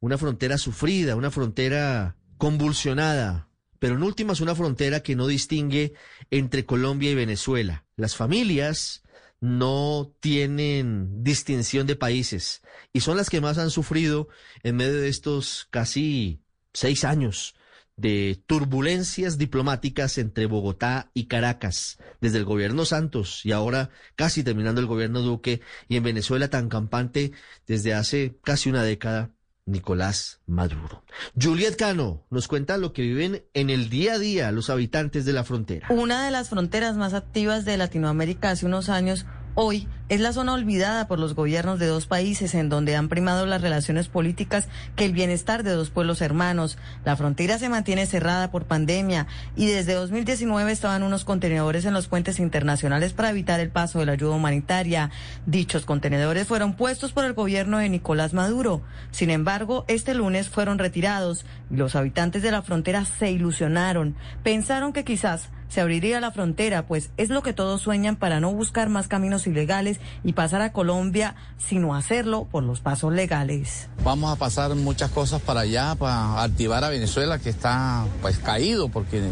Una frontera sufrida, una frontera convulsionada, pero en últimas una frontera que no distingue entre Colombia y Venezuela. Las familias no tienen distinción de países y son las que más han sufrido en medio de estos casi seis años de turbulencias diplomáticas entre Bogotá y Caracas, desde el gobierno Santos y ahora casi terminando el gobierno Duque y en Venezuela tan campante desde hace casi una década Nicolás Maduro. Juliet Cano nos cuenta lo que viven en el día a día los habitantes de la frontera. Una de las fronteras más activas de Latinoamérica hace unos años Hoy es la zona olvidada por los gobiernos de dos países en donde han primado las relaciones políticas que el bienestar de dos pueblos hermanos. La frontera se mantiene cerrada por pandemia y desde 2019 estaban unos contenedores en los puentes internacionales para evitar el paso de la ayuda humanitaria. Dichos contenedores fueron puestos por el gobierno de Nicolás Maduro. Sin embargo, este lunes fueron retirados y los habitantes de la frontera se ilusionaron. Pensaron que quizás se abriría la frontera, pues es lo que todos sueñan para no buscar más caminos ilegales y pasar a Colombia, sino hacerlo por los pasos legales. Vamos a pasar muchas cosas para allá, para activar a Venezuela, que está pues caído porque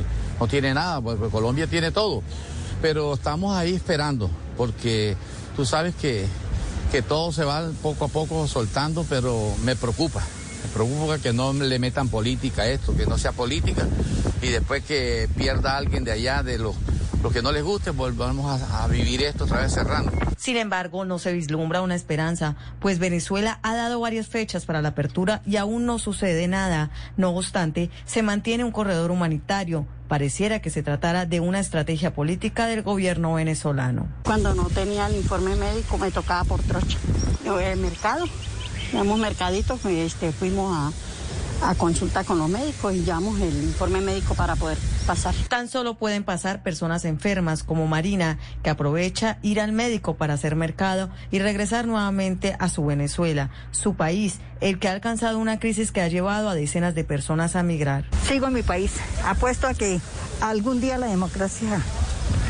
no tiene nada, porque Colombia tiene todo. Pero estamos ahí esperando, porque tú sabes que, que todo se va poco a poco soltando, pero me preocupa. Me preocupa que no le metan política a esto, que no sea política y después que pierda alguien de allá de los, los que no les guste, volvamos a, a vivir esto otra vez cerrando. Sin embargo, no se vislumbra una esperanza, pues Venezuela ha dado varias fechas para la apertura y aún no sucede nada. No obstante, se mantiene un corredor humanitario. Pareciera que se tratara de una estrategia política del gobierno venezolano. Cuando no tenía el informe médico me tocaba por trocha. Yo el mercado, llevamos mercaditos, este, fuimos a, a consulta con los médicos y llevamos el informe médico para poder pasar. Tan solo pueden pasar personas enfermas como Marina, que aprovecha ir al médico para hacer mercado y regresar nuevamente a su Venezuela, su país, el que ha alcanzado una crisis que ha llevado a decenas de personas a migrar. Sigo en mi país. Apuesto a que algún día la democracia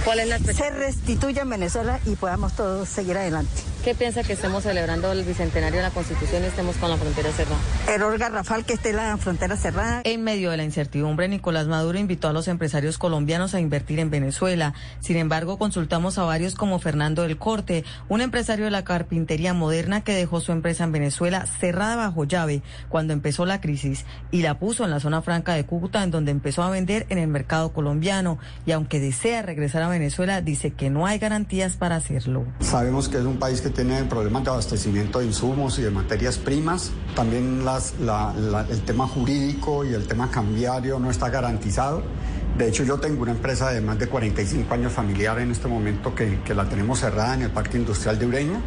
¿Cuál es la se restituya en Venezuela y podamos todos seguir adelante. ¿Qué piensa que estemos celebrando el bicentenario de la Constitución y estemos con la frontera cerrada? Error garrafal que esté la frontera cerrada. En medio de la incertidumbre, Nicolás Maduro invitó a los empresarios colombianos a invertir en Venezuela. Sin embargo, consultamos a varios como Fernando del Corte, un empresario de la carpintería moderna que dejó su empresa en Venezuela cerrada bajo llave cuando empezó la crisis y la puso en la zona franca de Cúcuta, en donde empezó a vender en el mercado colombiano. Y aunque desea regresar a Venezuela, dice que no hay garantías para hacerlo. Sabemos que es un país que tiene problemas de abastecimiento de insumos y de materias primas. También las, la, la, el tema jurídico y el tema cambiario no está garantizado. De hecho, yo tengo una empresa de más de 45 años familiar en este momento que, que la tenemos cerrada en el Parque Industrial de Ureña.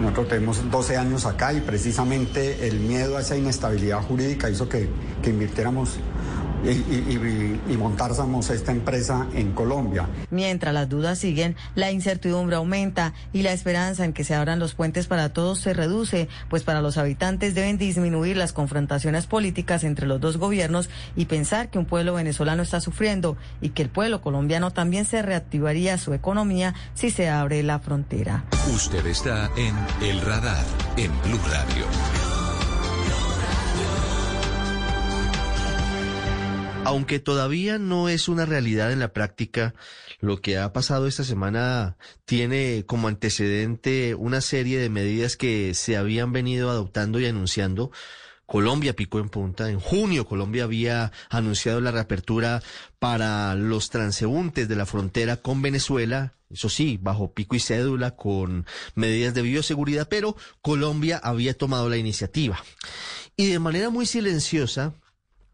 Nosotros tenemos 12 años acá y precisamente el miedo a esa inestabilidad jurídica hizo que, que invirtiéramos y, y, y, y, montáramos esta empresa en Colombia. Mientras las dudas siguen, la incertidumbre aumenta y la esperanza en que se abran los puentes para todos se reduce, pues para los habitantes deben disminuir las confrontaciones políticas entre los dos gobiernos y pensar que un pueblo venezolano está sufriendo y que el pueblo colombiano también se reactivaría su economía si se abre la frontera. Usted está en El Radar, en Blue Radio. Aunque todavía no es una realidad en la práctica, lo que ha pasado esta semana tiene como antecedente una serie de medidas que se habían venido adoptando y anunciando. Colombia picó en punta. En junio Colombia había anunciado la reapertura para los transeúntes de la frontera con Venezuela, eso sí, bajo pico y cédula, con medidas de bioseguridad, pero Colombia había tomado la iniciativa. Y de manera muy silenciosa,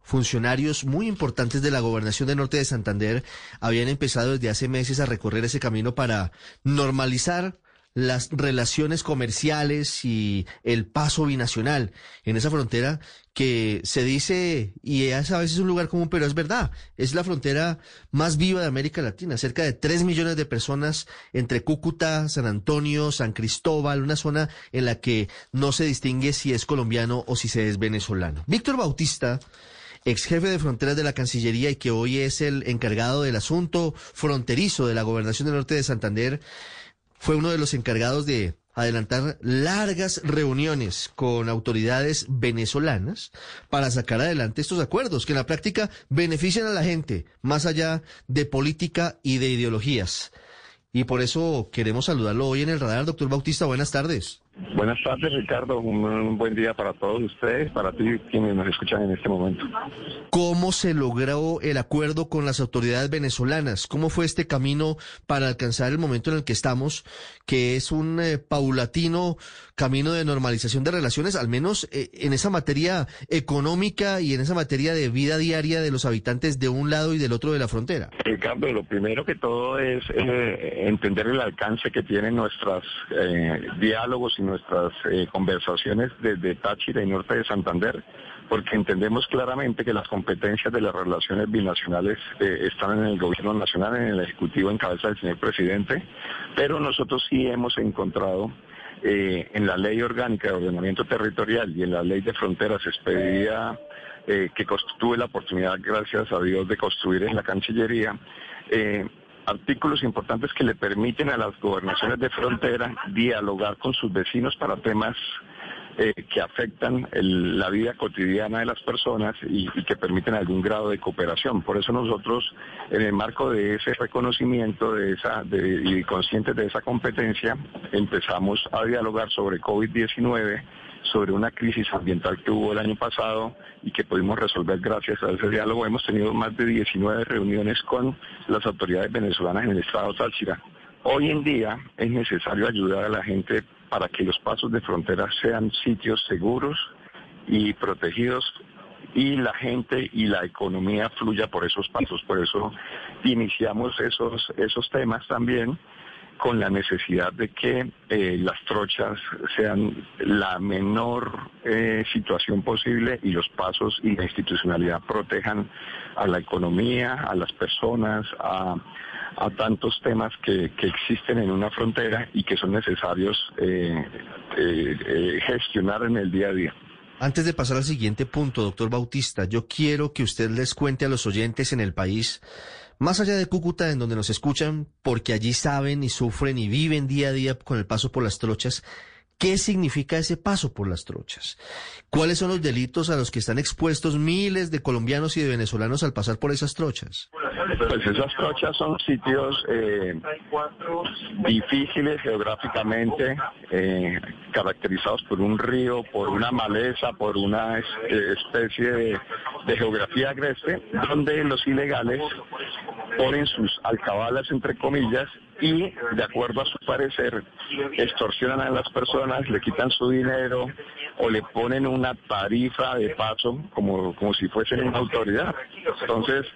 funcionarios muy importantes de la gobernación del norte de Santander habían empezado desde hace meses a recorrer ese camino para normalizar las relaciones comerciales y el paso binacional en esa frontera que se dice, y es a veces un lugar común, pero es verdad, es la frontera más viva de América Latina, cerca de 3 millones de personas entre Cúcuta, San Antonio, San Cristóbal, una zona en la que no se distingue si es colombiano o si se es venezolano. Víctor Bautista ex jefe de fronteras de la Cancillería y que hoy es el encargado del asunto fronterizo de la Gobernación del Norte de Santander, fue uno de los encargados de adelantar largas reuniones con autoridades venezolanas para sacar adelante estos acuerdos que en la práctica benefician a la gente más allá de política y de ideologías. Y por eso queremos saludarlo hoy en el radar, doctor Bautista. Buenas tardes. Buenas tardes, Ricardo. Un, buen día para todos ustedes, para ti quienes nos escuchan en este momento. ¿Cómo se logró el acuerdo con las autoridades venezolanas? ¿Cómo fue este camino para alcanzar el momento en el que estamos, que es un eh, paulatino camino de normalización de relaciones, al menos eh, en esa materia económica y en esa materia de vida diaria de los habitantes de un lado y del otro de la frontera? Ricardo, lo primero que todo es eh, entender el alcance que tienen nuestros diálogos y nuestras eh, conversaciones desde Táchira y Norte de Santander, porque entendemos claramente que las competencias de las relaciones binacionales eh, están en el gobierno nacional, en el Ejecutivo en cabeza del señor presidente, pero nosotros sí hemos encontrado eh, en la ley orgánica de ordenamiento territorial y en la ley de fronteras expedida que tuve la oportunidad, gracias a Dios, de construir en la Cancillería, artículos importantes que le permiten a las gobernaciones de frontera dialogar con sus vecinos para temas eh, que afectan la vida cotidiana de las personas y, que permiten algún grado de cooperación. Por eso nosotros, en el marco de ese reconocimiento de esa, y conscientes de esa competencia, empezamos a dialogar sobre COVID-19 sobre una crisis ambiental que hubo el año pasado y que pudimos resolver gracias a ese diálogo. Hemos tenido más de 19 reuniones con las autoridades venezolanas en el estado Táchira. Hoy en día es necesario ayudar a la gente para que los pasos de frontera sean sitios seguros y protegidos y la gente y la economía fluya por esos pasos. Por eso iniciamos esos, esos temas también con la necesidad de que eh, las trochas sean la menor eh, situación posible y los pasos y la institucionalidad protejan a la economía, a las personas, a, tantos temas que, existen en una frontera y que son necesarios eh, gestionar en el día a día. Antes de pasar al siguiente punto, doctor Bautista, yo quiero que usted les cuente a los oyentes en el país más allá de Cúcuta, en donde nos escuchan, porque allí saben y sufren y viven día a día con el paso por las trochas, ¿qué significa ese paso por las trochas? ¿Cuáles son los delitos a los que están expuestos miles de colombianos y de venezolanos al pasar por esas trochas? Pues esas trochas son sitios eh, difíciles geográficamente, eh, caracterizados por un río, por una maleza, por una especie de, de geografía agreste, donde los ilegales ponen sus alcabalas, entre comillas, y de acuerdo a su parecer extorsionan a las personas, le quitan su dinero o le ponen una tarifa de paso como, como si fuesen una autoridad. Entonces,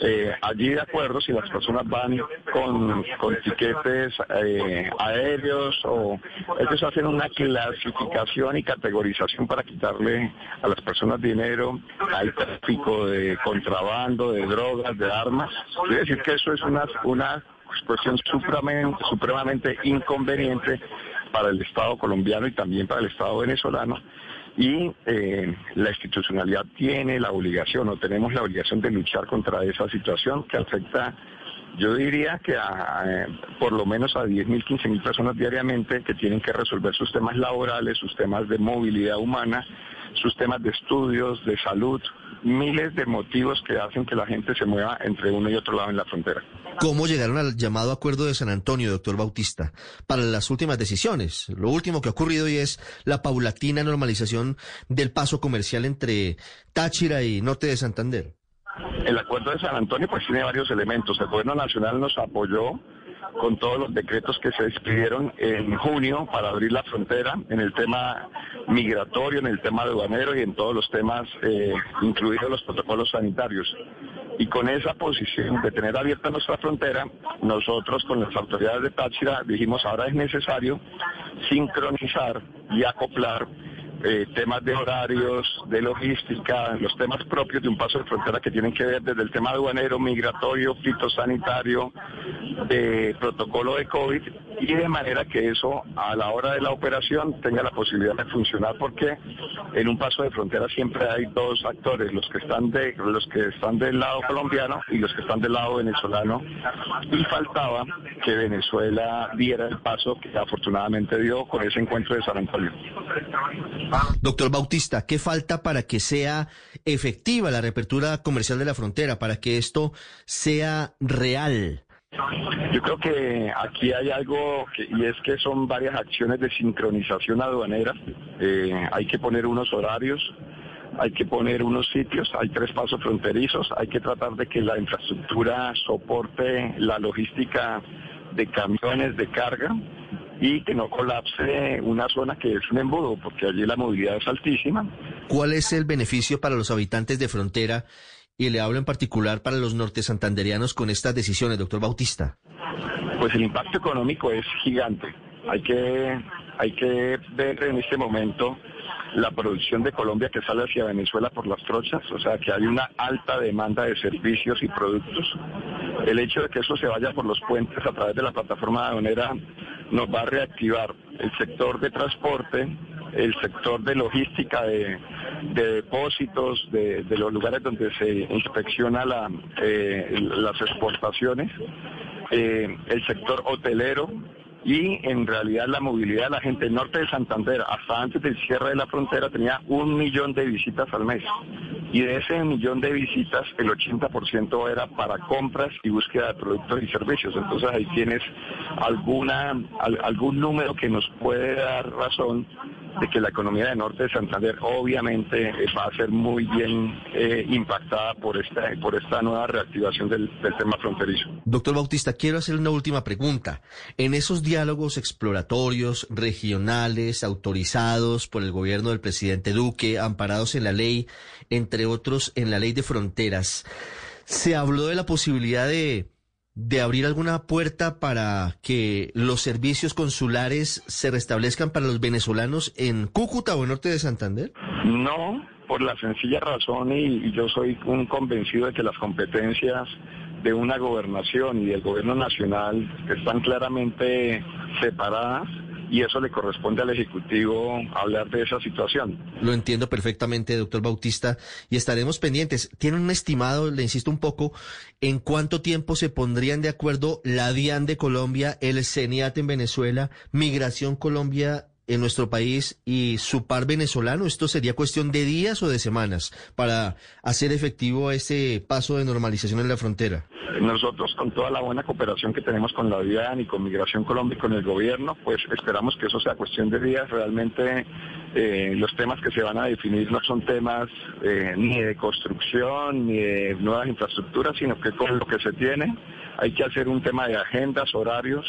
eh, allí de acuerdo, si las personas van con, con tiquetes eh, aéreos o ellos hacen una clasificación y categorización para quitarle a las personas dinero, hay tráfico de contrabando, de drogas, de armas. Quiere decir que eso es una, una expresión supremamente, supremamente inconveniente para el Estado colombiano y también para el Estado venezolano. Y eh, la institucionalidad tiene la obligación o tenemos la obligación de luchar contra esa situación que afecta, yo diría que a, por lo menos a 10.000, 15.000 personas diariamente que tienen que resolver sus temas laborales, sus temas de movilidad humana, sus temas de estudios, de salud, miles de motivos que hacen que la gente se mueva entre uno y otro lado en la frontera. ¿Cómo llegaron al llamado acuerdo de San Antonio, doctor Bautista, para las últimas decisiones? Lo último que ha ocurrido y es la paulatina normalización del paso comercial entre Táchira y Norte de Santander. El acuerdo de San Antonio pues tiene varios elementos. El gobierno nacional nos apoyó con todos los decretos que se expidieron en junio para abrir la frontera en el tema migratorio, en el tema aduanero y en todos los temas, eh, incluidos los protocolos sanitarios. Y con esa posición de tener abierta nuestra frontera, nosotros con las autoridades de Táchira dijimos ahora es necesario sincronizar y acoplar eh, temas de horarios, de logística, los temas propios de un paso de frontera que tienen que ver desde el tema aduanero, migratorio, fitosanitario, de protocolo de COVID y de manera que eso a la hora de la operación tenga la posibilidad de funcionar porque en un paso de frontera siempre hay dos actores, los que están de los que están del lado colombiano y los que están del lado venezolano y faltaba que Venezuela diera el paso que afortunadamente dio con ese encuentro de San Antonio. Doctor Bautista, ¿qué falta para que sea efectiva la reapertura comercial de la frontera, para que esto sea real? Yo creo que aquí hay algo que, y es que son varias acciones de sincronización aduanera. Eh, hay que poner unos horarios, hay que poner unos sitios, hay tres pasos fronterizos, hay que tratar de que la infraestructura soporte la logística de camiones de carga y que no colapse una zona que es un embudo, porque allí la movilidad es altísima. ¿Cuál es el beneficio para los habitantes de frontera? Y le hablo en particular para los norte santanderianos con estas decisiones, doctor Bautista. Pues el impacto económico es gigante. Hay que, hay que ver en este momento la producción de Colombia que sale hacia Venezuela por las trochas, o sea que hay una alta demanda de servicios y productos. El hecho de que eso se vaya por los puentes a través de la plataforma aduanera nos va a reactivar el sector de transporte, el sector de logística de, depósitos, de, los lugares donde se inspecciona eh, las exportaciones, eh, el sector hotelero, y en realidad la movilidad de la gente. Norte de Santander, hasta antes del cierre de la frontera, tenía un millón de visitas al mes. Y de ese millón de visitas, el 80% era para compras y búsqueda de productos y servicios. Entonces ahí tienes alguna, algún número que nos puede dar razón de que la economía de Norte de Santander obviamente va a ser muy bien eh, impactada por esta, por esta nueva reactivación del, tema fronterizo. Doctor Bautista, quiero hacer una última pregunta. En esos diálogos exploratorios, regionales, autorizados por el gobierno del presidente Duque, amparados en la ley, entre otros en la ley de fronteras, se habló de la posibilidad de de abrir alguna puerta para que los servicios consulares se restablezcan para los venezolanos en Cúcuta o en norte de Santander? No, por la sencilla razón y, yo soy un convencido de que las competencias de una gobernación y del gobierno nacional están claramente separadas y eso le corresponde al Ejecutivo hablar de esa situación. Lo entiendo perfectamente, doctor Bautista, y estaremos pendientes. ¿Tiene un estimado, le insisto un poco, en cuánto tiempo se pondrían de acuerdo la DIAN de Colombia, el CENIAT en Venezuela, Migración Colombia en nuestro país y su par venezolano? ¿Esto sería cuestión de días o de semanas para hacer efectivo ese paso de normalización en la frontera? Nosotros, con toda la buena cooperación que tenemos con la DIAN y con Migración Colombia y con el gobierno, pues esperamos que eso sea cuestión de días. Realmente eh, los temas que se van a definir no son temas eh, ni de construcción ni de nuevas infraestructuras, sino que con lo que se tiene hay que hacer un tema de agendas, horarios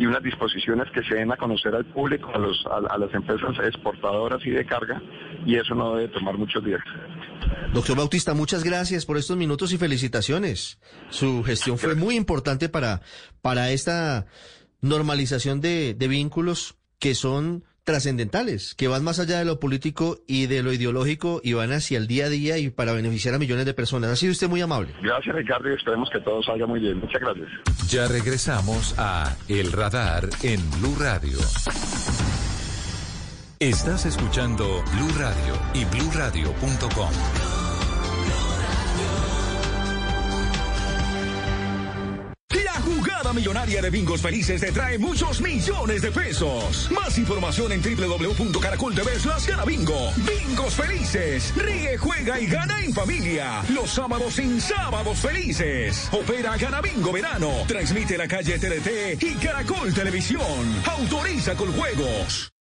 y unas disposiciones que se den a conocer al público, a, los, a, las empresas exportadoras y de carga, y eso no debe tomar muchos días. Doctor Bautista, muchas gracias por estos minutos y felicitaciones. Su gestión fue muy importante para, para esta normalización de, de vínculos que son trascendentales, que van más allá de lo político y de lo ideológico y van hacia el día a día y para beneficiar a millones de personas. Ha sido usted muy amable. Gracias, Ricardo, y esperemos que todo salga muy bien. Muchas gracias. Ya regresamos a El Radar en Blue Radio. Estás escuchando Blue Radio y bluradio.com. millonaria de Bingos Felices te trae muchos millones de pesos. Más información en www.caracol las gana bingo. Bingos Felices. Ríe, juega y gana en familia. Los sábados sin sábados felices. Opera Gana Bingo Verano. Transmite la calle TDT y Caracol Televisión. Autoriza con juegos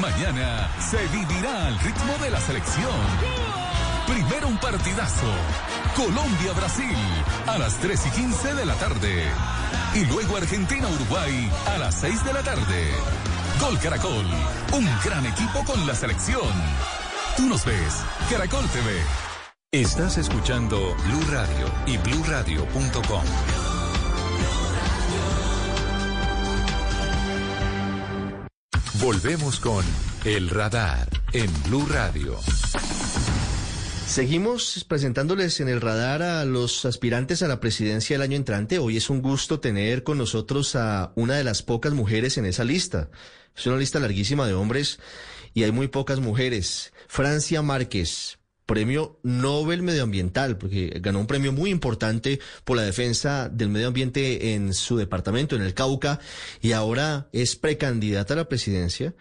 Mañana se vivirá al ritmo de la selección. Primero un partidazo. Colombia-Brasil a las 3 y 15 de la tarde. Y luego Argentina-Uruguay a las 6 de la tarde. Gol Caracol. Un gran equipo con la selección. Tú nos ves. Caracol TV. Estás escuchando Blue Radio y bluradio.com. Volvemos con El Radar en Blue Radio. Seguimos presentándoles en el radar a los aspirantes a la presidencia del año entrante. Hoy es un gusto tener con nosotros a una de las pocas mujeres en esa lista. Es una lista larguísima de hombres y hay muy pocas mujeres. Francia Márquez, premio Nobel Medioambiental, porque ganó un premio muy importante por la defensa del medio ambiente en su departamento, en el Cauca, y ahora es precandidata a la presidencia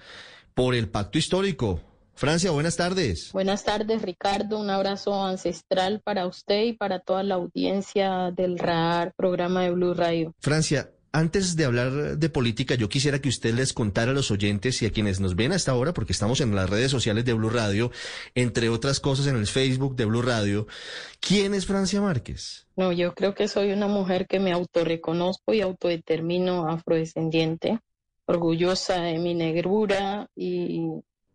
por el pacto histórico. Francia, buenas tardes. Buenas tardes, Ricardo. Un abrazo ancestral para usted y para toda la audiencia del RAR, programa de Blue Radio. Francia, antes de hablar de política, yo quisiera que usted les contara a los oyentes y a quienes nos ven hasta ahora, porque estamos en las redes sociales de Blue Radio, entre otras cosas en el Facebook de Blue Radio, ¿quién es Francia Márquez? No, yo creo que soy una mujer que me autorreconozco y autodetermino afrodescendiente, orgullosa de mi negrura y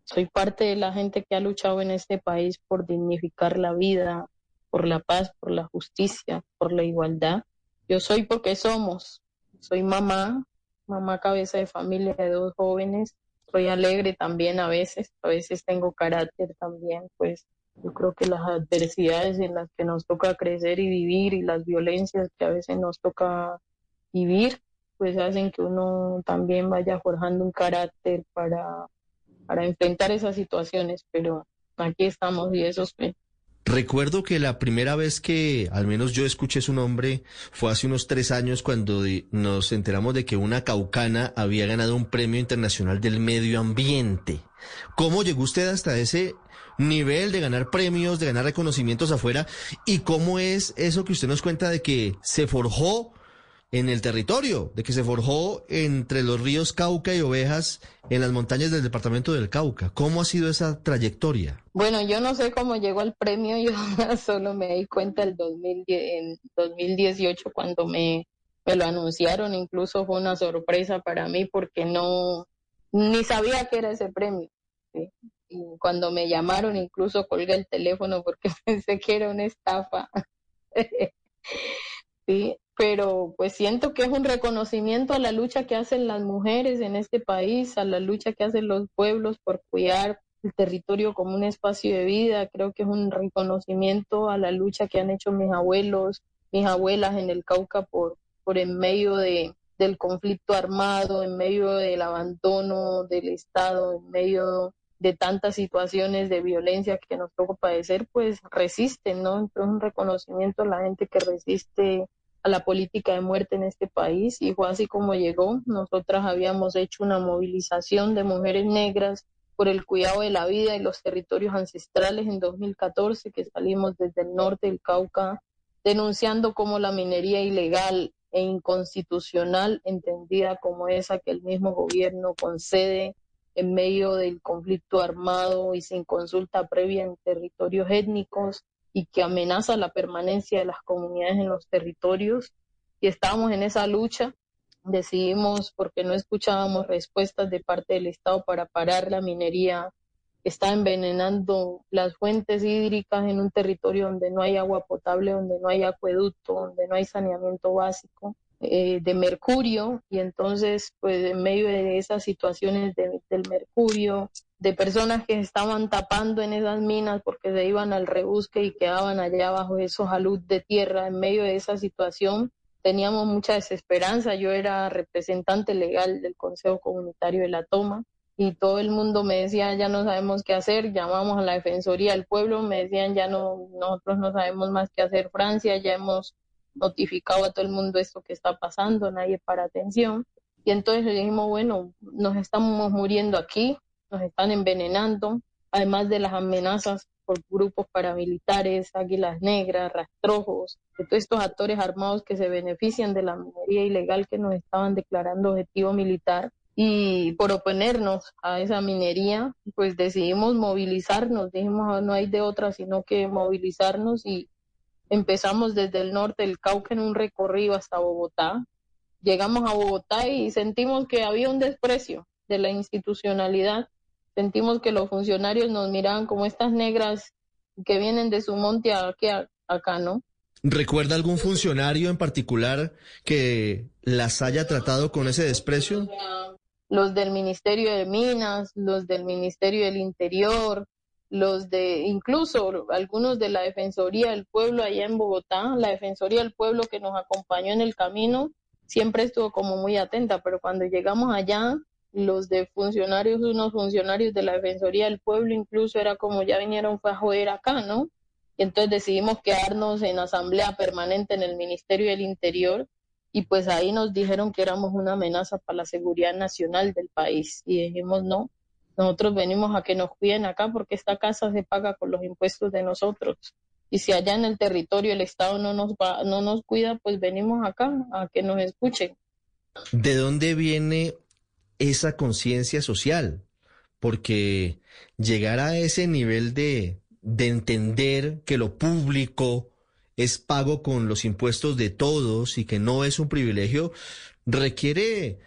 soy parte de la gente que ha luchado en este país por dignificar la vida, por la paz, por la justicia, por la igualdad. Yo soy porque somos. Soy mamá, mamá cabeza de familia de dos jóvenes. Soy alegre también a veces, a veces tengo carácter también, pues yo creo que las adversidades en las que nos toca crecer y vivir y las violencias que a veces nos toca vivir, pues hacen que uno también vaya forjando un carácter para para enfrentar esas situaciones, pero aquí estamos y eso es Recuerdo que la primera vez que al menos yo escuché su nombre fue hace unos tres años cuando nos enteramos de que una caucana había ganado un premio internacional del medio ambiente. ¿Cómo llegó usted hasta ese nivel de ganar premios, de ganar reconocimientos afuera? ¿Y cómo es eso que usted nos cuenta de que se forjó en el territorio, de que se forjó entre los ríos Cauca y Ovejas en las montañas del departamento del Cauca. ¿Cómo ha sido esa trayectoria? Bueno, yo no sé cómo llegó al premio, yo solo me di cuenta el 2010, en 2018 cuando me, me lo anunciaron, incluso fue una sorpresa para mí porque no, ni sabía que era ese premio. Y cuando me llamaron, incluso colgué el teléfono porque pensé que era una estafa. sí, pero pues siento que es un reconocimiento a la lucha que hacen las mujeres en este país, a la lucha que hacen los pueblos por cuidar el territorio como un espacio de vida. Creo que es un reconocimiento a la lucha que han hecho mis abuelos, mis abuelas en el Cauca por, por en medio de, del conflicto armado, en medio del abandono del Estado, en medio de tantas situaciones de violencia que nos toca padecer, pues resisten, ¿no? Entonces un reconocimiento a la gente que resiste a la política de muerte en este país y fue así como llegó. Nosotras habíamos hecho una movilización de mujeres negras por el cuidado de la vida y los territorios ancestrales en 2014 que salimos desde el norte del Cauca denunciando como la minería ilegal e inconstitucional, entendida como esa que el mismo gobierno concede en medio del conflicto armado y sin consulta previa en territorios étnicos, y que amenaza la permanencia de las comunidades en los territorios. Y estábamos en esa lucha, decidimos, porque no escuchábamos respuestas de parte del Estado para parar la minería, está envenenando las fuentes hídricas en un territorio donde no hay agua potable, donde no hay acueducto, donde no hay saneamiento básico. Eh, de mercurio y entonces pues en medio de esas situaciones del mercurio de personas que estaban tapando en esas minas porque se iban al rebusque y quedaban allá bajo esos alud de tierra en medio de esa situación teníamos mucha desesperanza. Yo era representante legal del Consejo Comunitario de la Toma y todo el mundo me decía ya no sabemos qué hacer llamamos a la Defensoría del Pueblo me decían ya no nosotros no sabemos más qué hacer Francia ya hemos notificado a todo el mundo esto que está pasando, nadie para atención. Y entonces le dijimos, bueno, nos estamos muriendo aquí, nos están envenenando, además de las amenazas por grupos paramilitares, águilas negras, rastrojos, de todos estos actores armados que se benefician de la minería ilegal que nos estaban declarando objetivo militar. Y por oponernos a esa minería, pues decidimos movilizarnos, dijimos ah, no hay de otra sino que movilizarnos y empezamos desde el norte del Cauca en un recorrido hasta Bogotá. Llegamos a Bogotá y sentimos que había un desprecio de la institucionalidad sentimos que los funcionarios nos miraban como estas negras que vienen de su monte aquí acá, ¿no? ¿Recuerda algún funcionario en particular que las haya tratado con ese desprecio? Los del Ministerio de Minas, los del Ministerio del Interior, los de incluso algunos de la Defensoría del Pueblo allá en Bogotá, la Defensoría del Pueblo que nos acompañó en el camino, siempre estuvo como muy atenta, pero cuando llegamos allá los de funcionarios, unos funcionarios de la Defensoría del Pueblo, incluso era como ya vinieron fue a joder acá, ¿no? Y entonces decidimos quedarnos en asamblea permanente en el Ministerio del Interior y pues ahí nos dijeron que éramos una amenaza para la seguridad nacional del país y dijimos no, nosotros venimos a que nos cuiden acá porque esta casa se paga con los impuestos de nosotros y si allá en el territorio el Estado no nos va, no nos cuida, pues venimos acá a que nos escuchen. ¿De dónde viene esa conciencia social, porque llegar a ese nivel de, de entender que lo público es pago con los impuestos de todos y que no es un privilegio, requiere,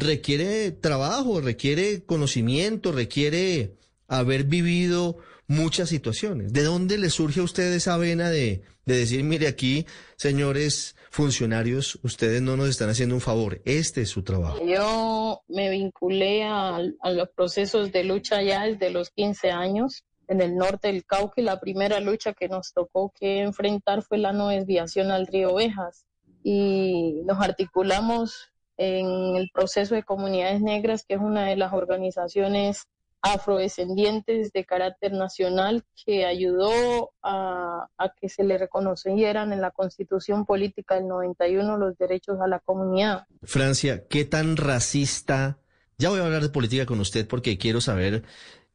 requiere trabajo, requiere conocimiento, requiere haber vivido muchas situaciones. ¿De dónde le surge a usted esa vena de, de decir, mire aquí, señores funcionarios, ustedes no nos están haciendo un favor, este es su trabajo? Yo me vinculé a, a los procesos de lucha ya desde los 15 años en el norte del Cauca y la primera lucha que nos tocó que enfrentar fue la no desviación al río Ovejas y nos articulamos en el proceso de comunidades negras, que es una de las organizaciones afrodescendientes de carácter nacional que ayudó a, que se le reconocieran en la constitución política del 91 los derechos a la comunidad. Francia, ¿qué tan racista? Ya voy a hablar de política con usted porque quiero saber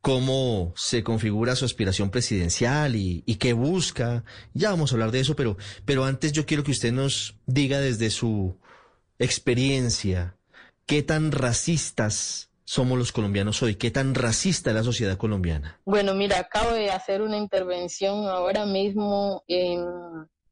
cómo se configura su aspiración presidencial y, y, qué busca. Ya vamos a hablar de eso, pero, pero antes yo quiero que usted nos diga desde su experiencia qué tan racistas somos los colombianos hoy? ¿Qué tan racista es la sociedad colombiana? Bueno, mira, acabo de hacer una intervención ahora mismo en,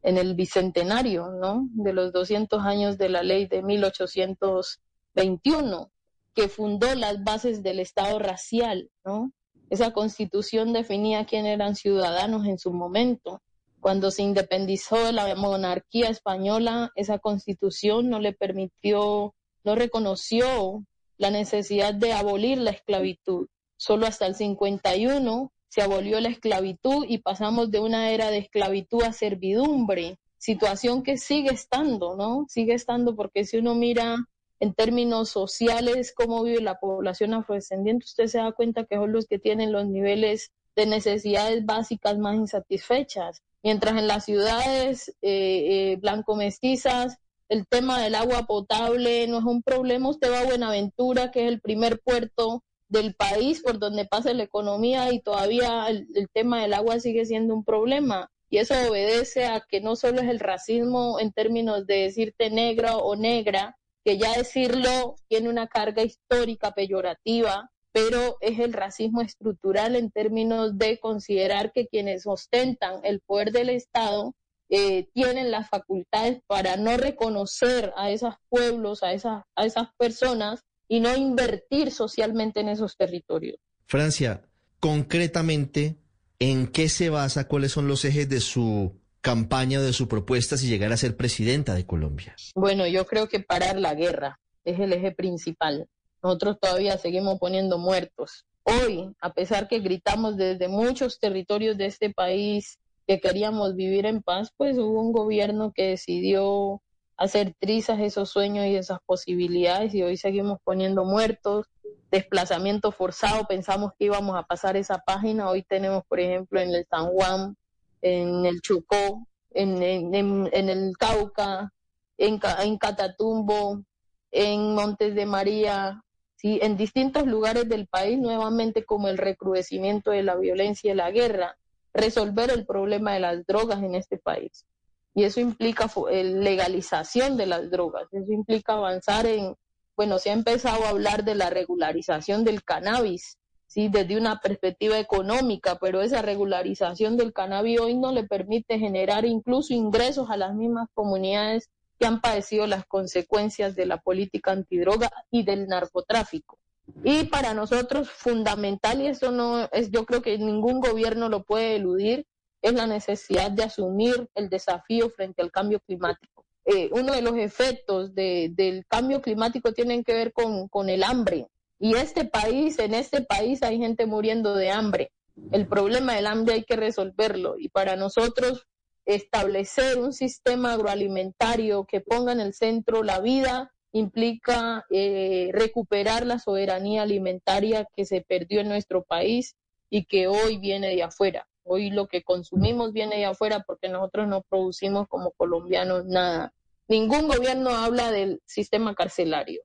el bicentenario, ¿no? De los 200 años de la ley de 1821, que fundó las bases del Estado racial, ¿no? Esa constitución definía quién eran ciudadanos en su momento. Cuando se independizó de la monarquía española, esa constitución no le permitió, no reconoció la necesidad de abolir la esclavitud. Solo hasta el 51 se abolió la esclavitud y pasamos de una era de esclavitud a servidumbre, situación que sigue estando, ¿no? Sigue estando porque si uno mira en términos sociales cómo vive la población afrodescendiente, usted se da cuenta que son los que tienen los niveles de necesidades básicas más insatisfechas, mientras en las ciudades eh, eh, blanco-mestizas el tema del agua potable no es un problema. Usted va a Buenaventura, que es el primer puerto del país por donde pasa la economía y todavía el, tema del agua sigue siendo un problema. Y eso obedece a que no solo es el racismo en términos de decirte negra o negra, que ya decirlo tiene una carga histórica peyorativa, pero es el racismo estructural en términos de considerar que quienes ostentan el poder del Estado eh, tienen las facultades para no reconocer a esos pueblos, a esas, a esas personas y no invertir socialmente en esos territorios. Francia, concretamente, ¿en qué se basa? ¿Cuáles son los ejes de su campaña, de su propuesta si llegara a ser presidenta de Colombia? Bueno, yo creo que parar la guerra es el eje principal. Nosotros todavía seguimos poniendo muertos. Hoy, a pesar que gritamos desde muchos territorios de este país que queríamos vivir en paz, pues hubo un gobierno que decidió hacer trizas esos sueños y esas posibilidades y hoy seguimos poniendo muertos, desplazamiento forzado, pensamos que íbamos a pasar esa página, hoy tenemos por ejemplo en el San Juan, en el Chocó, en, en, el Cauca, en, en Catatumbo, en Montes de María, ¿sí? en distintos lugares del país, nuevamente como el recrudecimiento de la violencia y la guerra, resolver el problema de las drogas en este país. Y eso implica legalización de las drogas, eso implica avanzar en, bueno, se ha empezado a hablar de la regularización del cannabis, ¿sí? desde una perspectiva económica, pero esa regularización del cannabis hoy no le permite generar incluso ingresos a las mismas comunidades que han padecido las consecuencias de la política antidroga y del narcotráfico. Y para nosotros fundamental, y eso no es, yo creo que ningún gobierno lo puede eludir, es la necesidad de asumir el desafío frente al cambio climático. Eh, uno de los efectos del cambio climático tienen que ver con, con el hambre. Y este país, en este país hay gente muriendo de hambre. El problema del hambre hay que resolverlo. Y para nosotros establecer un sistema agroalimentario que ponga en el centro la vida implica eh, recuperar la soberanía alimentaria que se perdió en nuestro país y que hoy viene de afuera. Hoy lo que consumimos viene de afuera porque nosotros no producimos como colombianos nada. Ningún gobierno habla del sistema carcelario.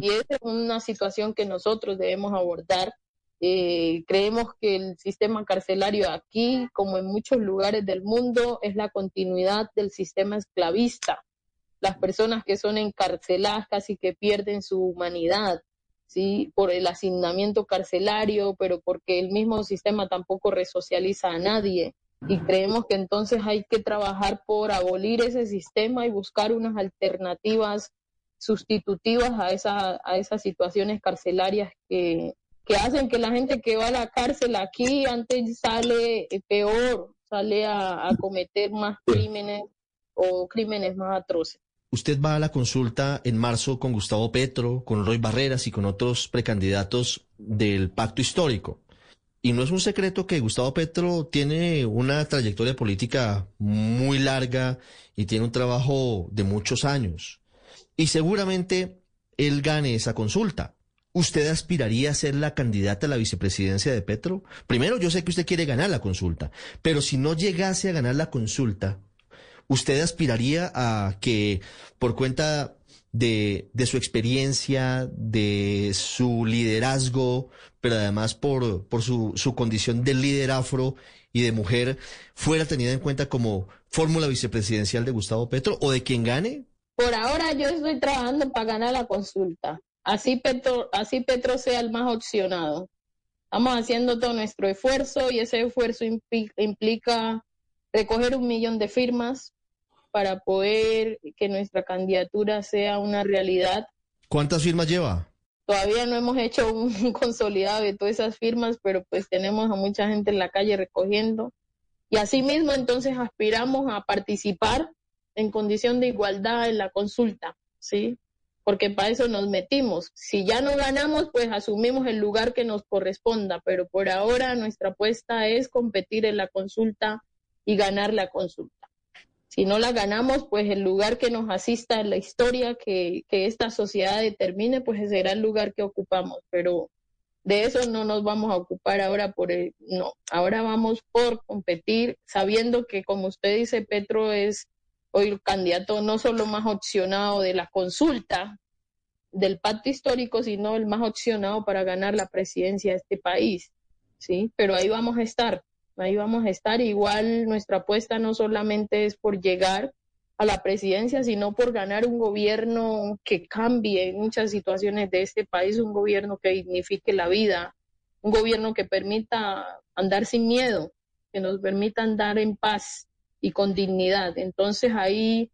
Y esa es una situación que nosotros debemos abordar eh, creemos que el sistema carcelario aquí, como en muchos lugares del mundo, es la continuidad del sistema esclavista. Las personas que son encarceladas casi que pierden su humanidad, ¿sí? Por el asignamiento carcelario, pero porque el mismo sistema tampoco resocializa a nadie. Y creemos que entonces hay que trabajar por abolir ese sistema y buscar unas alternativas sustitutivas a, esa, a esas situaciones carcelarias que, que hacen que la gente que va a la cárcel aquí antes sale eh, peor, sale a, cometer más crímenes o crímenes más atroces. Usted va a la consulta en marzo con Gustavo Petro, con Roy Barreras y con otros precandidatos del pacto histórico. Y no es un secreto que Gustavo Petro tiene una trayectoria política muy larga y tiene un trabajo de muchos años. Y seguramente él gane esa consulta. ¿Usted aspiraría a ser la candidata a la vicepresidencia de Petro? Primero, yo sé que usted quiere ganar la consulta, pero si no llegase a ganar la consulta, ¿usted aspiraría a que por cuenta de, de su experiencia, de su liderazgo, pero además por, su condición de líder afro y de mujer, fuera tenida en cuenta como fórmula vicepresidencial de Gustavo Petro o de quien gane? Por ahora yo estoy trabajando para ganar la consulta así Petro, así Petro sea el más opcionado. Estamos haciendo todo nuestro esfuerzo y ese esfuerzo implica recoger un millón de firmas para poder que nuestra candidatura sea una realidad. ¿Cuántas firmas lleva? Todavía no hemos hecho un consolidado de todas esas firmas, pero pues tenemos a mucha gente en la calle recogiendo. Y asimismo entonces aspiramos a participar en condición de igualdad en la consulta, ¿sí? Porque para eso nos metimos. Si ya no ganamos, pues asumimos el lugar que nos corresponda, pero por ahora nuestra apuesta es competir en la consulta y ganar la consulta. Si no la ganamos, pues el lugar que nos asista en la historia que, que esta sociedad determine, pues será el lugar que ocupamos, pero de eso no nos vamos a ocupar ahora por el, no, ahora vamos por competir, sabiendo que como usted dice, Petro es hoy el candidato no solo más opcionado de la consulta del pacto histórico, sino el más opcionado para ganar la presidencia de este país, ¿sí? Pero ahí vamos a estar, ahí vamos a estar. Igual nuestra apuesta no solamente es por llegar a la presidencia, sino por ganar un gobierno que cambie muchas situaciones de este país, un gobierno que dignifique la vida, un gobierno que permita andar sin miedo, que nos permita andar en paz, y con dignidad. Entonces ahí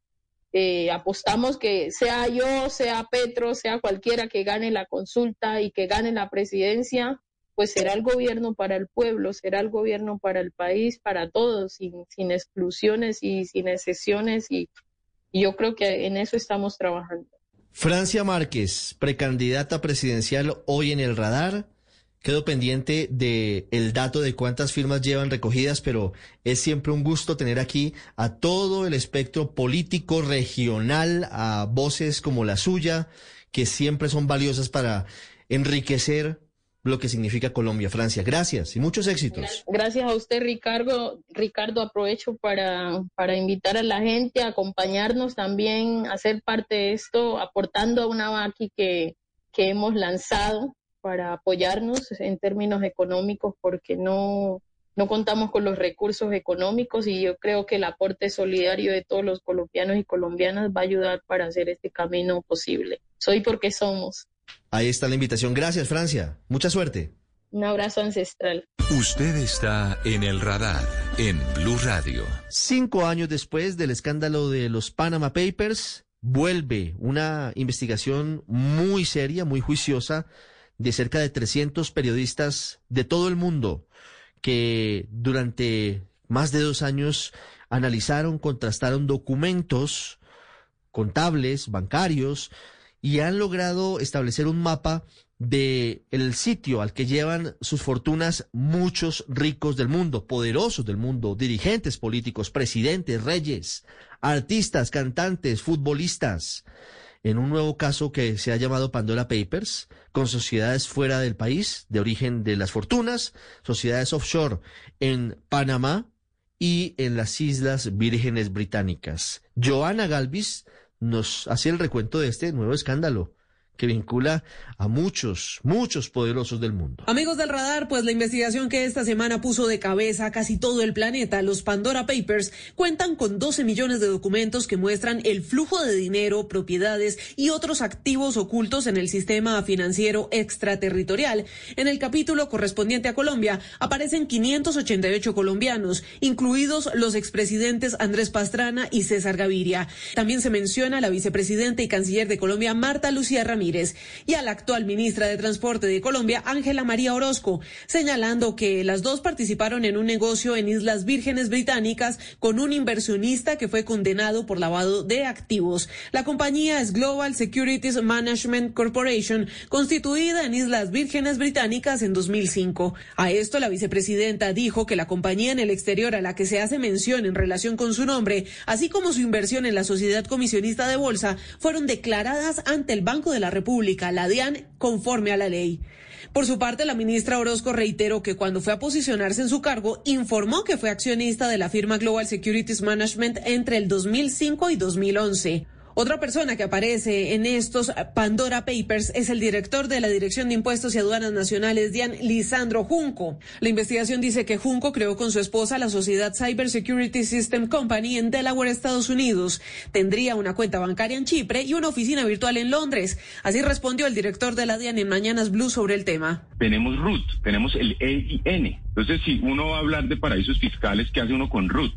eh, apostamos que sea yo, sea Petro, sea cualquiera que gane la consulta y que gane la presidencia, pues será el gobierno para el pueblo, será el gobierno para el país, para todos, sin, sin exclusiones y sin excepciones y, y yo creo que en eso estamos trabajando. Francia Márquez, precandidata presidencial hoy en el radar. Quedo pendiente de el dato de cuántas firmas llevan recogidas, pero es siempre un gusto tener aquí a todo el espectro político regional, a voces como la suya, que siempre son valiosas para enriquecer lo que significa Colombia, Francia. Gracias y muchos éxitos. Gracias a usted, Ricardo. Ricardo, aprovecho para, para invitar a la gente a acompañarnos también a ser parte de esto, aportando a una VACI que que hemos lanzado para apoyarnos en términos económicos porque no, no contamos con los recursos económicos y yo creo que el aporte solidario de todos los colombianos y colombianas va a ayudar para hacer este camino posible. Soy porque somos. Ahí está la invitación. Gracias, Francia. Mucha suerte. Un abrazo ancestral. Usted está en el radar en Blue Radio. Cinco años después del escándalo de los Panama Papers, vuelve una investigación muy seria, muy juiciosa, de cerca de 300 periodistas de todo el mundo que durante más de dos años analizaron, contrastaron documentos contables, bancarios, y han logrado establecer un mapa de el sitio al que llevan sus fortunas muchos ricos del mundo, poderosos del mundo, dirigentes políticos, presidentes, reyes, artistas, cantantes, futbolistas. En un nuevo caso que se ha llamado Pandora Papers, con sociedades fuera del país, de origen de las fortunas, sociedades offshore en Panamá y en las Islas Vírgenes Británicas. Joana Galvis nos hace el recuento de este nuevo escándalo que vincula a muchos, muchos poderosos del mundo. Amigos del radar, pues la investigación que esta semana puso de cabeza a casi todo el planeta, los Pandora Papers, cuentan con 12 millones de documentos que muestran el flujo de dinero, propiedades y otros activos ocultos en el sistema financiero extraterritorial. En el capítulo correspondiente a Colombia aparecen 588 colombianos, incluidos los expresidentes Andrés Pastrana y César Gaviria. También se menciona la vicepresidenta y canciller de Colombia, Marta Lucía Ramírez y a la actual ministra de Transporte de Colombia, Ángela María Orozco, señalando que las dos participaron en un negocio en Islas Vírgenes Británicas con un inversionista que fue condenado por lavado de activos. La compañía es Global Securities Management Corporation, constituida en Islas Vírgenes Británicas en 2005. A esto la vicepresidenta dijo que la compañía en el exterior a la que se hace mención en relación con su nombre, así como su inversión en la sociedad comisionista de bolsa, fueron declaradas ante el Banco de la República, la DIAN, conforme a la ley. Por su parte, la ministra Orozco reiteró que cuando fue a posicionarse en su cargo, informó que fue accionista de la firma Global Securities Management entre el 2005 y 2011. Otra persona que aparece en estos Pandora Papers es el director de la Dirección de Impuestos y Aduanas Nacionales, Dian Lisandro Junco. La investigación dice que Junco creó con su esposa la sociedad Cyber Security System Company en Delaware, Estados Unidos. Tendría una cuenta bancaria en Chipre y una oficina virtual en Londres. Así respondió el director de la DIAN en Mañanas Blue sobre el tema. Tenemos RUT, tenemos el EIN. Entonces, si uno va a hablar de paraísos fiscales, ¿qué hace uno con RUT?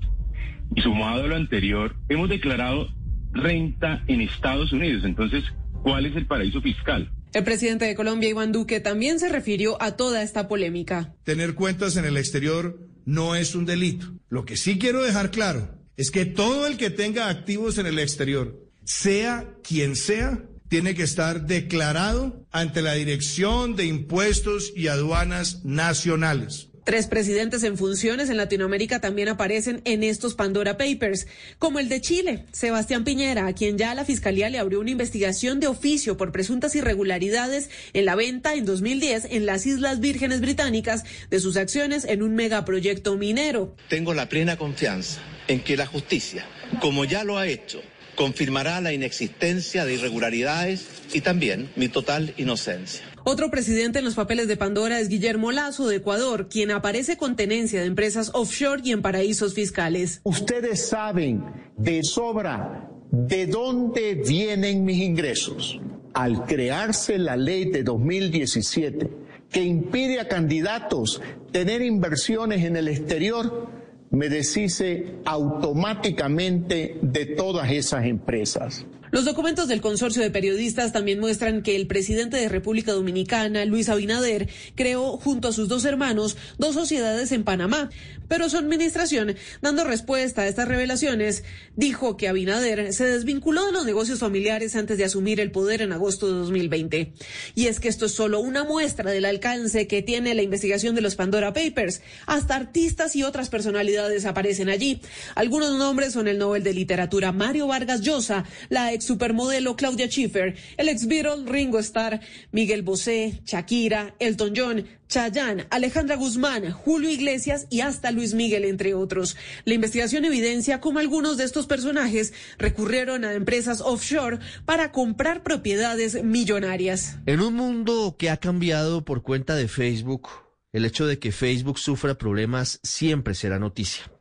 Y sumado a lo anterior, hemos declarado renta en Estados Unidos. Entonces, ¿cuál es el paraíso fiscal? El presidente de Colombia, Iván Duque, también se refirió a toda esta polémica. Tener cuentas en el exterior no es un delito. Lo que sí quiero dejar claro es que todo el que tenga activos en el exterior, sea quien sea, tiene que estar declarado ante la Dirección de Impuestos y Aduanas Nacionales. Tres presidentes en funciones en Latinoamérica también aparecen en estos Pandora Papers, como el de Chile, Sebastián Piñera, a quien ya la Fiscalía le abrió una investigación de oficio por presuntas irregularidades en la venta en 2010 en las Islas Vírgenes Británicas de sus acciones en un megaproyecto minero. Tengo la plena confianza en que la justicia, como ya lo ha hecho, confirmará la inexistencia de irregularidades y también mi total inocencia. Otro presidente en los papeles de Pandora es Guillermo Lazo de Ecuador, quien aparece con tenencia de empresas offshore y en paraísos fiscales. Ustedes saben de sobra de dónde vienen mis ingresos. Al crearse la ley de 2017 que impide a candidatos tener inversiones en el exterior, me deshice automáticamente de todas esas empresas. Los documentos del consorcio de periodistas también muestran que el presidente de República Dominicana, Luis Abinader, creó junto a sus dos hermanos dos sociedades en Panamá, pero su administración, dando respuesta a estas revelaciones, dijo que Abinader se desvinculó de los negocios familiares antes de asumir el poder en agosto de 2020. Y es que esto es solo una muestra del alcance que tiene la investigación de los Pandora Papers. Hasta artistas y otras personalidades aparecen allí. Algunos nombres son el Nobel de Literatura Mario Vargas Llosa, la ex supermodelo Claudia Schiffer, el ex Beatle Ringo Starr, Miguel Bosé, Shakira, Elton John, Chayanne, Alejandra Guzmán, Julio Iglesias y hasta Luis Miguel, entre otros. La investigación evidencia cómo algunos de estos personajes recurrieron a empresas offshore para comprar propiedades millonarias. En un mundo que ha cambiado por cuenta de Facebook, el hecho de que Facebook sufra problemas siempre será noticia.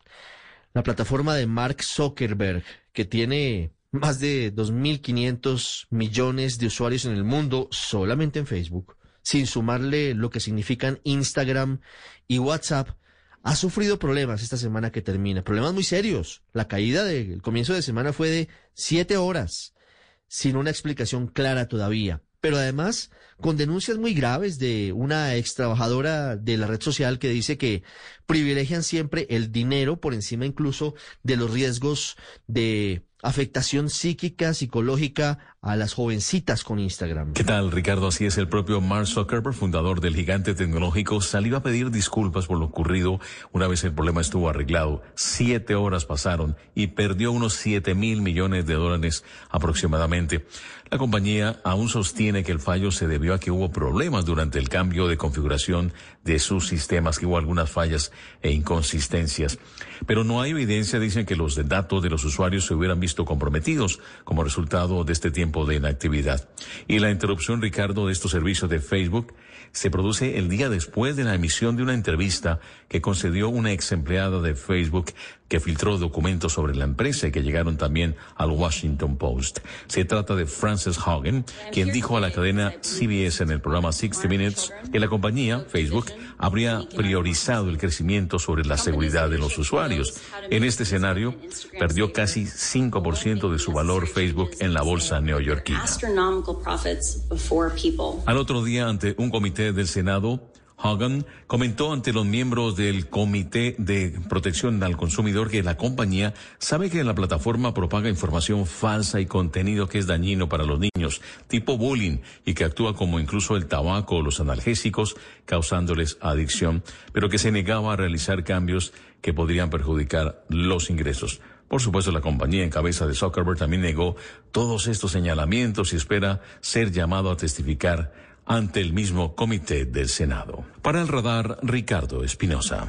La plataforma de Mark Zuckerberg, que tiene más de 2.500 millones de usuarios en el mundo solamente en Facebook, sin sumarle lo que significan Instagram y WhatsApp, ha sufrido problemas esta semana que termina, problemas muy serios. La caída del comienzo de semana fue de siete horas, sin una explicación clara todavía pero además con denuncias muy graves de una ex trabajadora de la red social que dice que privilegian siempre el dinero por encima incluso de los riesgos de afectación psíquica, psicológica a las jovencitas con Instagram. ¿Qué tal, Ricardo? Así es, el propio Mark Zuckerberg, fundador del gigante tecnológico, salió a pedir disculpas por lo ocurrido una vez el problema estuvo arreglado. Siete horas pasaron y perdió unos siete mil millones de dólares aproximadamente. La compañía aún sostiene que el fallo se debió a que hubo problemas durante el cambio de configuración de sus sistemas, que hubo algunas fallas e inconsistencias. Pero no hay evidencia, dicen, que los datos de los usuarios se hubieran visto comprometidos como resultado de este tiempo de inactividad. Y la interrupción, Ricardo, de estos servicios de Facebook se produce el día después de la emisión de una entrevista que concedió una ex empleada de Facebook que filtró documentos sobre la empresa y que llegaron también al Washington Post. Se trata de Frances Hogan, quien dijo a la cadena CBS en el programa 60 Minutes que la compañía, Facebook, habría priorizado el crecimiento sobre la seguridad de los usuarios. En este escenario, perdió casi 5% de su valor Facebook en la bolsa neoyorquina. Al otro día, ante un comité del Senado, Hogan comentó ante los miembros del Comité de Protección al Consumidor que la compañía sabe que la plataforma propaga información falsa y contenido que es dañino para los niños, tipo bullying, y que actúa como incluso el tabaco o los analgésicos, causándoles adicción, pero que se negaba a realizar cambios que podrían perjudicar los ingresos. Por supuesto, la compañía en cabeza de Zuckerberg también negó todos estos señalamientos y espera ser llamado a testificar ante el mismo comité del Senado. Para el radar, Ricardo Espinosa.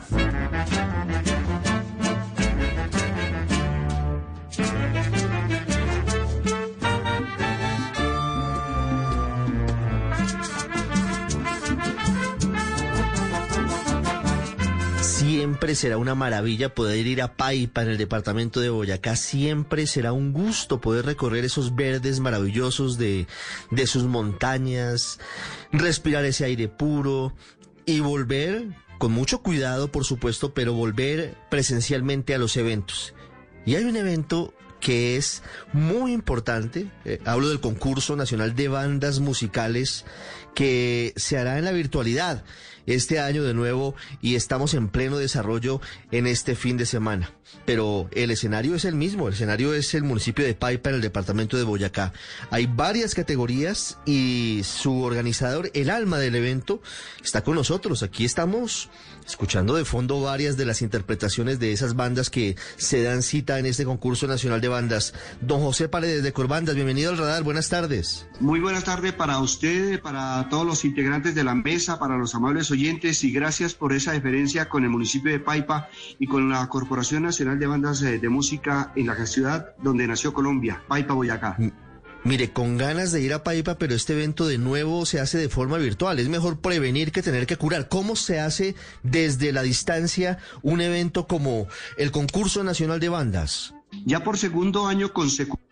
Siempre será una maravilla poder ir a Paipa en el departamento de Boyacá. Siempre será un gusto poder recorrer esos verdes maravillosos de, de sus montañas, respirar ese aire puro y volver, con mucho cuidado por supuesto, pero volver presencialmente a los eventos. Y hay un evento que es muy importante, eh, hablo del concurso nacional de bandas musicales que se hará en la virtualidad este año de nuevo y estamos en pleno desarrollo en este fin de semana. Pero el escenario es el mismo, el escenario es el municipio de Paipa en el departamento de Boyacá. Hay varias categorías y su organizador, el alma del evento, está con nosotros. Aquí estamos escuchando de fondo varias de las interpretaciones de esas bandas que se dan cita en este concurso nacional de bandas. Don José Paredes de Corbandas, bienvenido al radar, buenas tardes. Muy buenas tardes para usted, para todos los integrantes de la mesa, para los amables oyentes y gracias por esa deferencia con el municipio de Paipa y con la Corporación Nacional de Bandas eh, de Música en la ciudad donde nació Colombia, Paipa, Boyacá. Mire, con ganas de ir a Paipa, pero este evento de nuevo se hace de forma virtual. Es mejor prevenir que tener que curar. ¿Cómo se hace desde la distancia un evento como el concurso nacional de bandas? Ya por segundo año consecutivo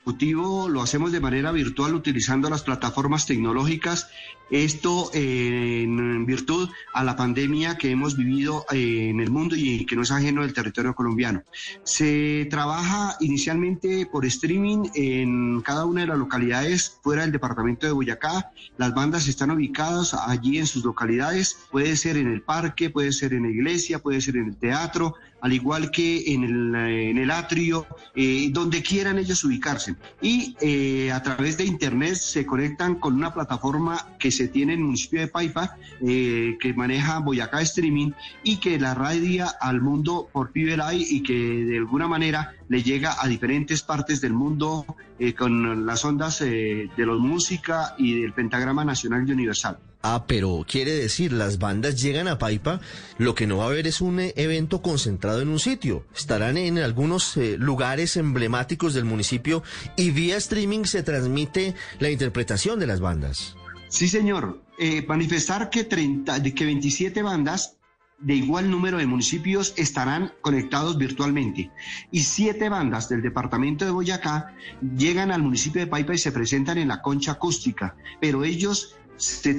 lo hacemos de manera virtual utilizando las plataformas tecnológicas. Esto eh, en virtud a la pandemia que hemos vivido eh, en el mundo y que no es ajeno del territorio colombiano. Se trabaja inicialmente por streaming en cada una de las localidades fuera del departamento de Boyacá. Las bandas están ubicadas allí en sus localidades. Puede ser en el parque, puede ser en la iglesia, puede ser en el teatro, al igual que en el, en el atrio, eh, donde quieran ellos ubicarse. Y eh, a través de internet se conectan con una plataforma que se tiene en el municipio de Paipa, eh, que maneja Boyacá Streaming y que la radia al mundo por Piberay y que de alguna manera le llega a diferentes partes del mundo eh, con las ondas de los música y del pentagrama nacional y universal. Ah, pero quiere decir, las bandas llegan a Paipa, lo que no va a haber es un eh, evento concentrado en un sitio. Estarán en algunos eh, lugares emblemáticos del municipio y vía streaming se transmite la interpretación de las bandas. Sí, señor. Eh, manifestar que, 30, que 27 bandas de igual número de municipios estarán conectados virtualmente y siete bandas del departamento de Boyacá llegan al municipio de Paipa y se presentan en la concha acústica, pero ellos se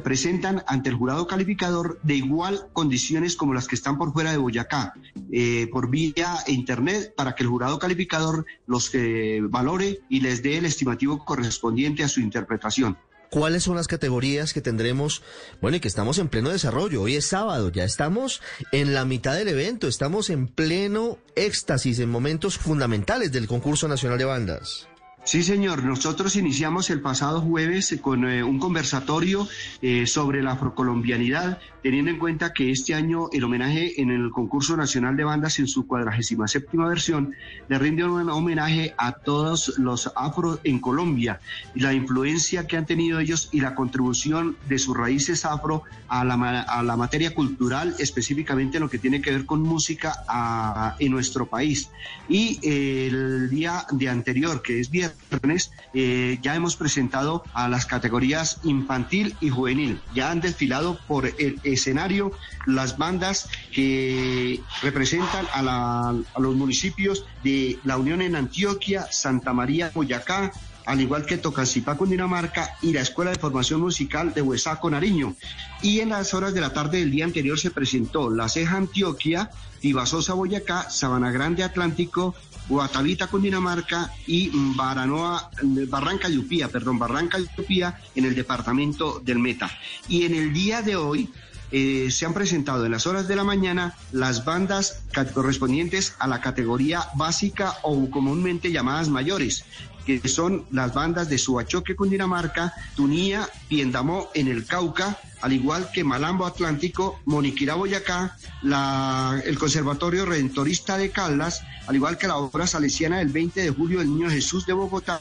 presentan ante el jurado calificador de igual condiciones como las que están por fuera de Boyacá, eh, por vía internet, para que el jurado calificador los eh, valore y les dé el estimativo correspondiente a su interpretación. ¿Cuáles son las categorías que tendremos? Bueno, y que estamos en pleno desarrollo. Hoy es sábado, ya estamos en la mitad del evento, estamos en pleno éxtasis, en momentos fundamentales del concurso nacional de bandas. Sí, señor. Nosotros iniciamos el pasado jueves con eh, un conversatorio eh, sobre la afrocolombianidad, teniendo en cuenta que este año el homenaje en el concurso nacional de bandas en su cuadragésima séptima versión le rinde un homenaje a todos los afro en Colombia y la influencia que han tenido ellos y la contribución de sus raíces afro a la, a la materia cultural, específicamente lo que tiene que ver con música en nuestro país. Y eh, el día de anterior, que es viernes, eh, ya hemos presentado a las categorías infantil y juvenil. Ya han desfilado por el escenario las bandas que representan a, los municipios de la Unión en Antioquia, Santa María, Boyacá, al igual que Tocancipá, Cundinamarca y la Escuela de Formación Musical de Huesaco, Nariño. Y en las horas de la tarde del día anterior se presentó La Ceja, Antioquia, Tibasosa, Boyacá, Sabana Grande, Atlántico, Guatavita, Cundinamarca y Baranoa, Barranca Yupía, perdón, Barranca Yupía en el departamento del Meta. Y en el día de hoy eh, se han presentado en las horas de la mañana las bandas correspondientes a la categoría básica o comúnmente llamadas mayores, que son las bandas de Suachoque, Cundinamarca, Tunía, Piendamó en el Cauca, al igual que Malambo Atlántico, Moniquirá Boyacá, el Conservatorio Redentorista de Caldas, al igual que la obra salesiana del 20 de julio del Niño Jesús de Bogotá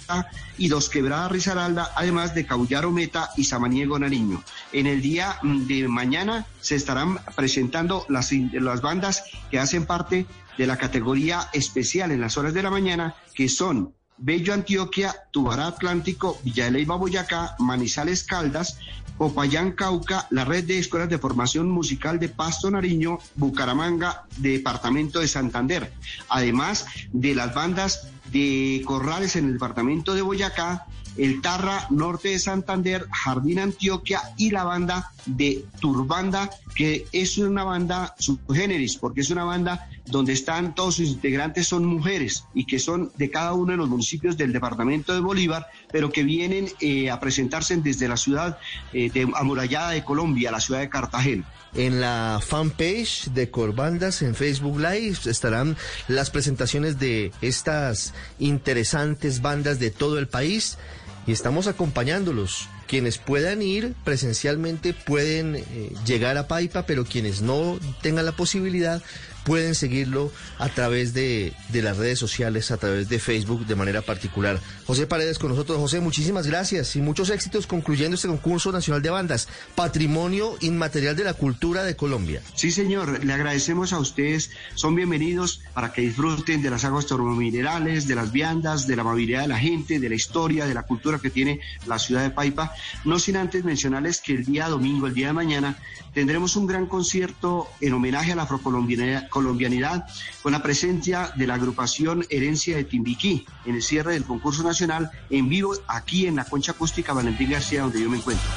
y Dos Quebradas Risaralda, además de Caullaro Meta y Samaniego Nariño. En el día de mañana se estarán presentando las, las bandas que hacen parte de la categoría especial en las horas de la mañana, que son Bello Antioquia, Tubará Atlántico, Villa de Boyacá, Manizales Caldas, Popayán Cauca, la red de escuelas de formación musical de Pasto Nariño, Bucaramanga, Departamento de Santander, además de las bandas de Corrales en el departamento de Boyacá, el Tarra Norte de Santander, Jardín Antioquia y la banda de Turbanda, que es una banda subgéneris, porque es una banda donde están todos sus integrantes son mujeres y que son de cada uno de los municipios del departamento de Bolívar, pero que vienen eh, a presentarse desde la ciudad eh, de, amurallada de Colombia, la ciudad de Cartagena. En la fanpage de Corbandas en Facebook Live estarán las presentaciones de estas interesantes bandas de todo el país y estamos acompañándolos. Quienes puedan ir presencialmente pueden eh, llegar a Paipa, pero quienes no tengan la posibilidad pueden seguirlo a través de, de, las redes sociales, a través de Facebook de manera particular. José Paredes con nosotros. José, muchísimas gracias y muchos éxitos concluyendo este concurso nacional de bandas, Patrimonio Inmaterial de la Cultura de Colombia. Sí, señor, le agradecemos a ustedes. Son bienvenidos para que disfruten de las aguas termominerales, de las viandas, de la amabilidad de la gente, de la historia, de la cultura que tiene la ciudad de Paipa. No sin antes mencionarles que el día domingo, el día de mañana, tendremos un gran concierto en homenaje a la afrocolombianidad colombianidad con la presencia de la agrupación Herencia de Timbiquí en el cierre del concurso nacional en vivo aquí en la concha acústica Valentín García donde yo me encuentro.